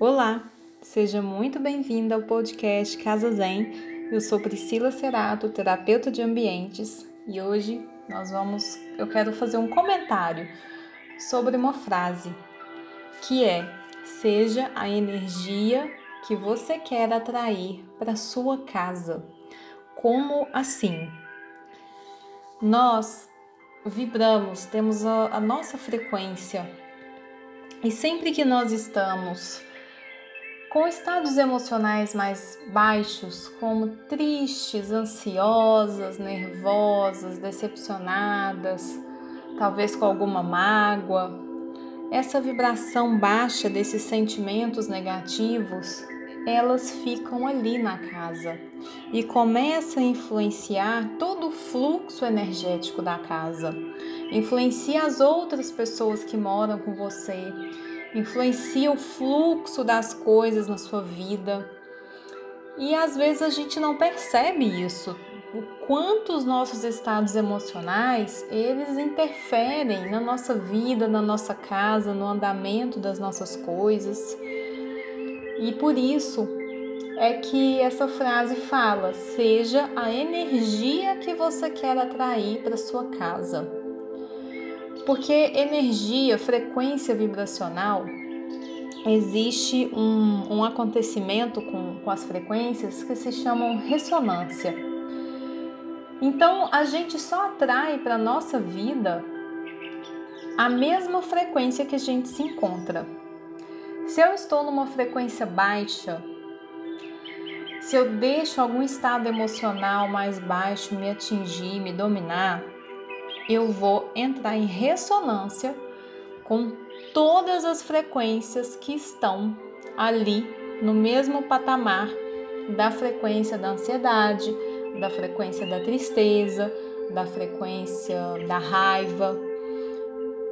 Olá, seja muito bem-vinda ao podcast Casa Zen. Eu sou Priscila Cerato, terapeuta de ambientes, e hoje nós vamos, eu quero fazer um comentário sobre uma frase que é: seja a energia que você quer atrair para sua casa. Como assim? Nós vibramos, temos a, a nossa frequência. E sempre que nós estamos com estados emocionais mais baixos, como tristes, ansiosas, nervosas, decepcionadas, talvez com alguma mágoa, essa vibração baixa desses sentimentos negativos elas ficam ali na casa e começa a influenciar todo o fluxo energético da casa. Influencia as outras pessoas que moram com você, influencia o fluxo das coisas na sua vida. E às vezes a gente não percebe isso, o quanto os nossos estados emocionais, eles interferem na nossa vida, na nossa casa, no andamento das nossas coisas. E por isso é que essa frase fala: seja a energia que você quer atrair para sua casa. Porque energia, frequência vibracional, existe um, um acontecimento com, com as frequências que se chamam ressonância. Então a gente só atrai para a nossa vida a mesma frequência que a gente se encontra. Se eu estou numa frequência baixa, se eu deixo algum estado emocional mais baixo me atingir, me dominar, eu vou entrar em ressonância com todas as frequências que estão ali no mesmo patamar da frequência da ansiedade, da frequência da tristeza, da frequência da raiva,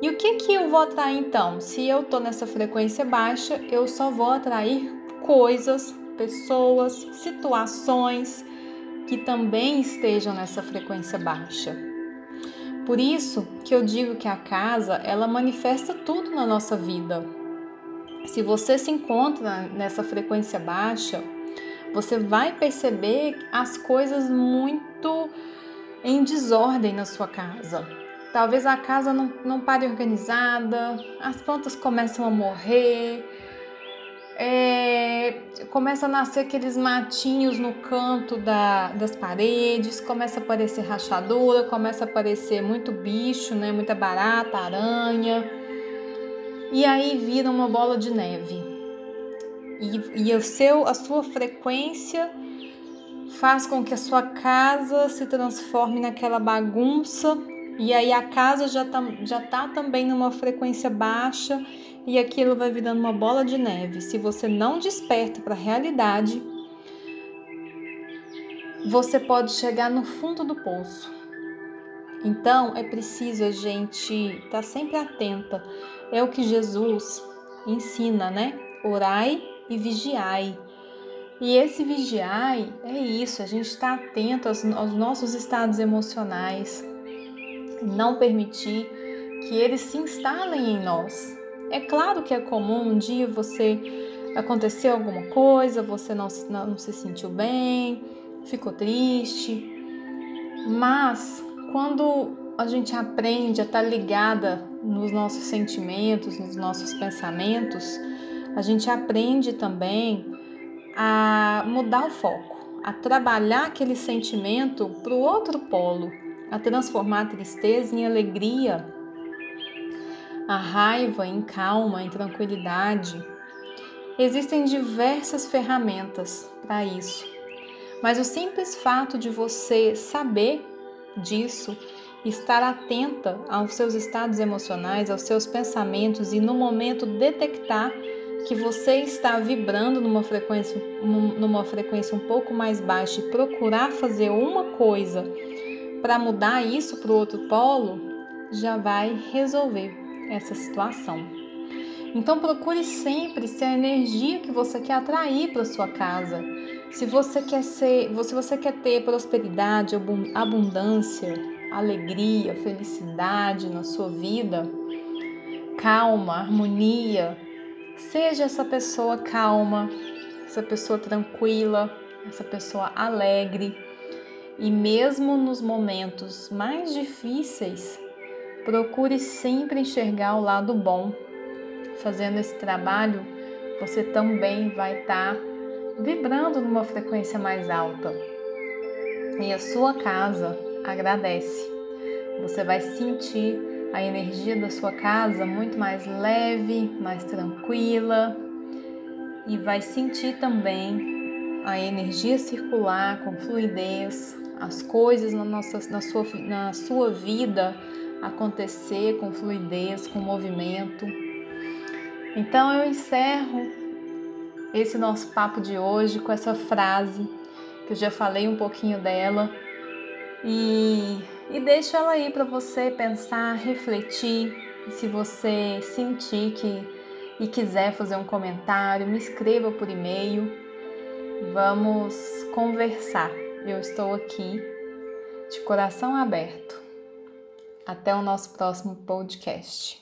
e o que que eu vou atrair então? Se eu tô nessa frequência baixa, eu só vou atrair coisas, pessoas, situações que também estejam nessa frequência baixa. Por isso que eu digo que a casa, ela manifesta tudo na nossa vida. Se você se encontra nessa frequência baixa, você vai perceber as coisas muito em desordem na sua casa Talvez a casa não, não pare organizada, as plantas começam a morrer, é, começa a nascer aqueles matinhos no canto da, das paredes, começa a aparecer rachadura, começa a aparecer muito bicho, né, muita barata, aranha, e aí vira uma bola de neve. E, e o seu, a sua frequência faz com que a sua casa se transforme naquela bagunça. E aí a casa já tá, já tá também numa frequência baixa e aquilo vai virando uma bola de neve. Se você não desperta para a realidade, você pode chegar no fundo do poço. Então é preciso a gente estar tá sempre atenta. É o que Jesus ensina, né? Orai e vigiai. E esse vigiai é isso, a gente está atento aos, aos nossos estados emocionais, não permitir que eles se instalem em nós. É claro que é comum um dia você aconteceu alguma coisa, você não se, não se sentiu bem, ficou triste, mas quando a gente aprende a estar ligada nos nossos sentimentos, nos nossos pensamentos, a gente aprende também a mudar o foco, a trabalhar aquele sentimento para o outro polo, a transformar a tristeza em alegria, a raiva em calma, em tranquilidade. Existem diversas ferramentas para isso, mas o simples fato de você saber disso, estar atenta aos seus estados emocionais, aos seus pensamentos e no momento detectar que você está vibrando numa frequência, numa frequência um pouco mais baixa e procurar fazer uma coisa para mudar isso para o outro polo, já vai resolver essa situação. Então procure sempre ser a energia que você quer atrair para sua casa. Se você quer ser, se você quer ter prosperidade, abundância, alegria, felicidade na sua vida, calma, harmonia, Seja essa pessoa calma, essa pessoa tranquila, essa pessoa alegre. E mesmo nos momentos mais difíceis, procure sempre enxergar o lado bom. Fazendo esse trabalho, você também vai estar tá vibrando numa frequência mais alta. E a sua casa agradece. Você vai sentir a energia da sua casa muito mais leve, mais tranquila e vai sentir também a energia circular com fluidez, as coisas na, nossa, na, sua, na sua vida acontecer com fluidez, com movimento. Então eu encerro esse nosso papo de hoje com essa frase que eu já falei um pouquinho dela e e deixo ela aí para você pensar, refletir. E se você sentir que e quiser fazer um comentário, me escreva por e-mail. Vamos conversar. Eu estou aqui de coração aberto. Até o nosso próximo podcast.